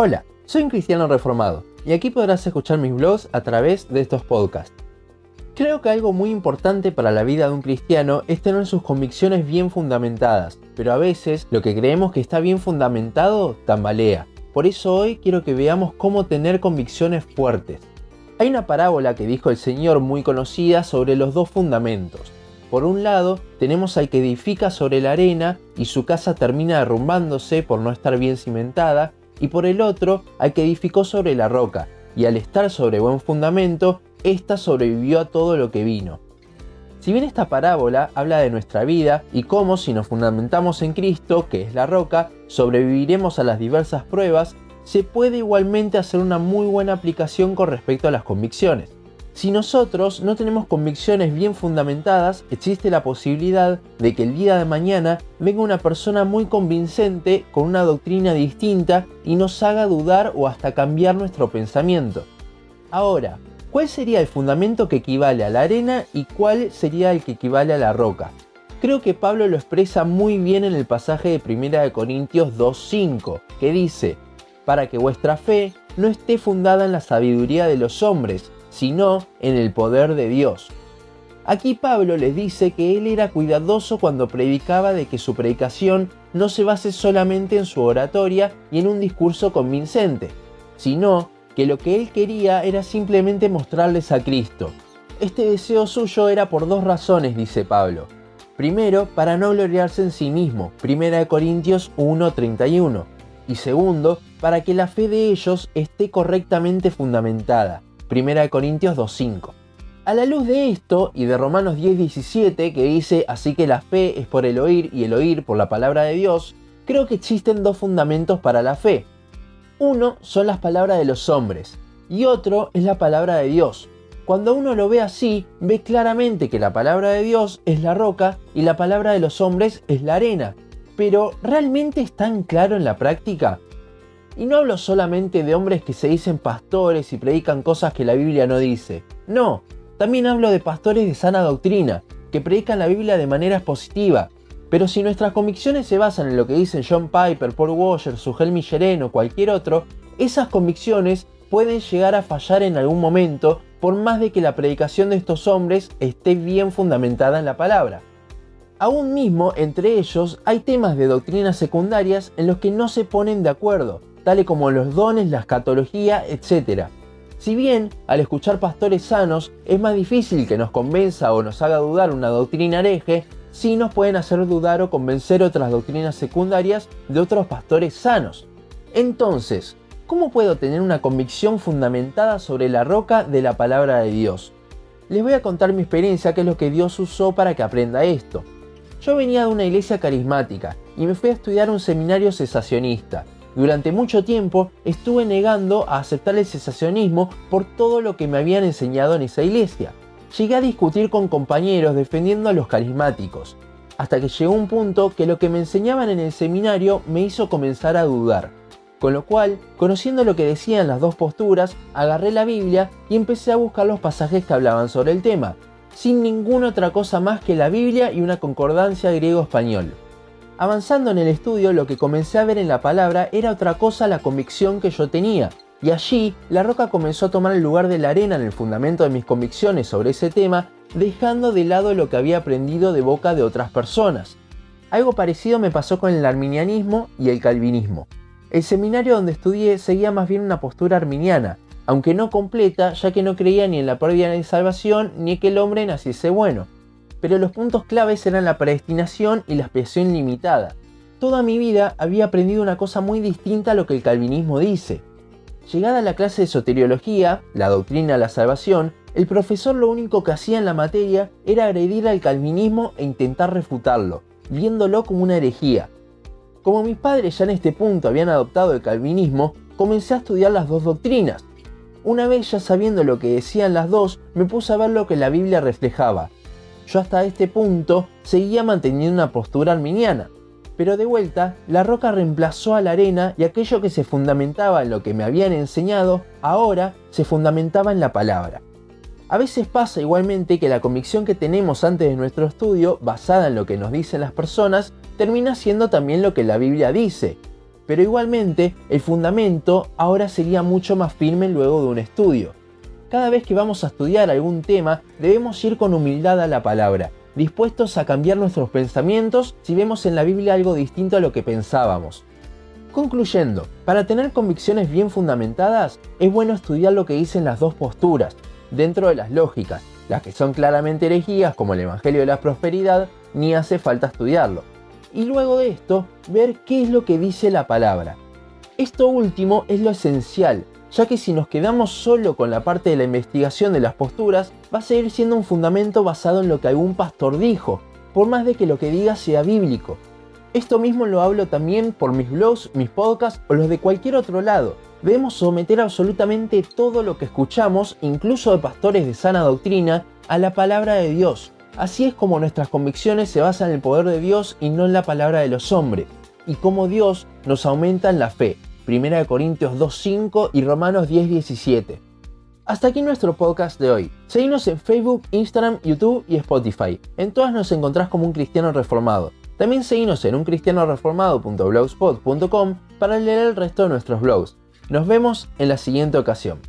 Hola, soy un cristiano reformado y aquí podrás escuchar mis blogs a través de estos podcasts. Creo que algo muy importante para la vida de un cristiano es tener sus convicciones bien fundamentadas, pero a veces lo que creemos que está bien fundamentado tambalea. Por eso hoy quiero que veamos cómo tener convicciones fuertes. Hay una parábola que dijo el Señor muy conocida sobre los dos fundamentos. Por un lado, tenemos al que edifica sobre la arena y su casa termina derrumbándose por no estar bien cimentada, y por el otro al que edificó sobre la roca, y al estar sobre buen fundamento, ésta sobrevivió a todo lo que vino. Si bien esta parábola habla de nuestra vida y cómo si nos fundamentamos en Cristo, que es la roca, sobreviviremos a las diversas pruebas, se puede igualmente hacer una muy buena aplicación con respecto a las convicciones. Si nosotros no tenemos convicciones bien fundamentadas, existe la posibilidad de que el día de mañana venga una persona muy convincente con una doctrina distinta y nos haga dudar o hasta cambiar nuestro pensamiento. Ahora, ¿cuál sería el fundamento que equivale a la arena y cuál sería el que equivale a la roca? Creo que Pablo lo expresa muy bien en el pasaje de 1 Corintios 2.5, que dice, para que vuestra fe no esté fundada en la sabiduría de los hombres, sino en el poder de Dios. Aquí Pablo les dice que él era cuidadoso cuando predicaba de que su predicación no se base solamente en su oratoria y en un discurso convincente, sino que lo que él quería era simplemente mostrarles a Cristo. Este deseo suyo era por dos razones, dice Pablo. Primero, para no gloriarse en sí mismo, 1 Corintios 1:31, y segundo, para que la fe de ellos esté correctamente fundamentada, 1 Corintios 2.5. A la luz de esto y de Romanos 10.17 que dice así que la fe es por el oír y el oír por la palabra de Dios, creo que existen dos fundamentos para la fe. Uno son las palabras de los hombres y otro es la palabra de Dios. Cuando uno lo ve así, ve claramente que la palabra de Dios es la roca y la palabra de los hombres es la arena. Pero ¿realmente es tan claro en la práctica? Y no hablo solamente de hombres que se dicen pastores y predican cosas que la Biblia no dice. No, también hablo de pastores de sana doctrina, que predican la Biblia de manera expositiva. Pero si nuestras convicciones se basan en lo que dicen John Piper, Paul Washer, Sugel Michelin o cualquier otro, esas convicciones pueden llegar a fallar en algún momento por más de que la predicación de estos hombres esté bien fundamentada en la palabra. Aún mismo entre ellos hay temas de doctrinas secundarias en los que no se ponen de acuerdo, tales como los dones, la escatología, etc. Si bien al escuchar pastores sanos es más difícil que nos convenza o nos haga dudar una doctrina hereje, sí nos pueden hacer dudar o convencer otras doctrinas secundarias de otros pastores sanos. Entonces, ¿cómo puedo tener una convicción fundamentada sobre la roca de la palabra de Dios? Les voy a contar mi experiencia, que es lo que Dios usó para que aprenda esto. Yo venía de una iglesia carismática y me fui a estudiar un seminario cesacionista, durante mucho tiempo estuve negando a aceptar el cesacionismo por todo lo que me habían enseñado en esa iglesia. Llegué a discutir con compañeros defendiendo a los carismáticos, hasta que llegó un punto que lo que me enseñaban en el seminario me hizo comenzar a dudar. Con lo cual, conociendo lo que decían las dos posturas, agarré la Biblia y empecé a buscar los pasajes que hablaban sobre el tema, sin ninguna otra cosa más que la Biblia y una concordancia griego-español. Avanzando en el estudio, lo que comencé a ver en la palabra era otra cosa la convicción que yo tenía, y allí la roca comenzó a tomar el lugar de la arena en el fundamento de mis convicciones sobre ese tema, dejando de lado lo que había aprendido de boca de otras personas. Algo parecido me pasó con el arminianismo y el calvinismo. El seminario donde estudié seguía más bien una postura arminiana, aunque no completa, ya que no creía ni en la pérdida de salvación ni que el hombre naciese bueno pero los puntos claves eran la predestinación y la expiación limitada. Toda mi vida había aprendido una cosa muy distinta a lo que el calvinismo dice. Llegada a la clase de soteriología, la doctrina de la salvación, el profesor lo único que hacía en la materia era agredir al calvinismo e intentar refutarlo, viéndolo como una herejía. Como mis padres ya en este punto habían adoptado el calvinismo, comencé a estudiar las dos doctrinas. Una vez ya sabiendo lo que decían las dos, me puse a ver lo que la Biblia reflejaba, yo hasta este punto seguía manteniendo una postura arminiana. Pero de vuelta, la roca reemplazó a la arena y aquello que se fundamentaba en lo que me habían enseñado, ahora se fundamentaba en la palabra. A veces pasa igualmente que la convicción que tenemos antes de nuestro estudio, basada en lo que nos dicen las personas, termina siendo también lo que la Biblia dice. pero igualmente el fundamento ahora sería mucho más firme luego de un estudio. Cada vez que vamos a estudiar algún tema debemos ir con humildad a la palabra, dispuestos a cambiar nuestros pensamientos si vemos en la Biblia algo distinto a lo que pensábamos. Concluyendo, para tener convicciones bien fundamentadas, es bueno estudiar lo que dicen las dos posturas, dentro de las lógicas, las que son claramente herejías como el Evangelio de la Prosperidad, ni hace falta estudiarlo. Y luego de esto, ver qué es lo que dice la palabra. Esto último es lo esencial, ya que si nos quedamos solo con la parte de la investigación de las posturas, va a seguir siendo un fundamento basado en lo que algún pastor dijo, por más de que lo que diga sea bíblico. Esto mismo lo hablo también por mis blogs, mis podcasts o los de cualquier otro lado. Debemos someter absolutamente todo lo que escuchamos, incluso de pastores de sana doctrina, a la palabra de Dios. Así es como nuestras convicciones se basan en el poder de Dios y no en la palabra de los hombres, y cómo Dios nos aumenta en la fe. 1 Corintios 2.5 y Romanos 10.17. Hasta aquí nuestro podcast de hoy. Seguimos en Facebook, Instagram, YouTube y Spotify. En todas nos encontrás como un cristiano reformado. También seguimos en uncristianoreformado.blogspot.com para leer el resto de nuestros blogs. Nos vemos en la siguiente ocasión.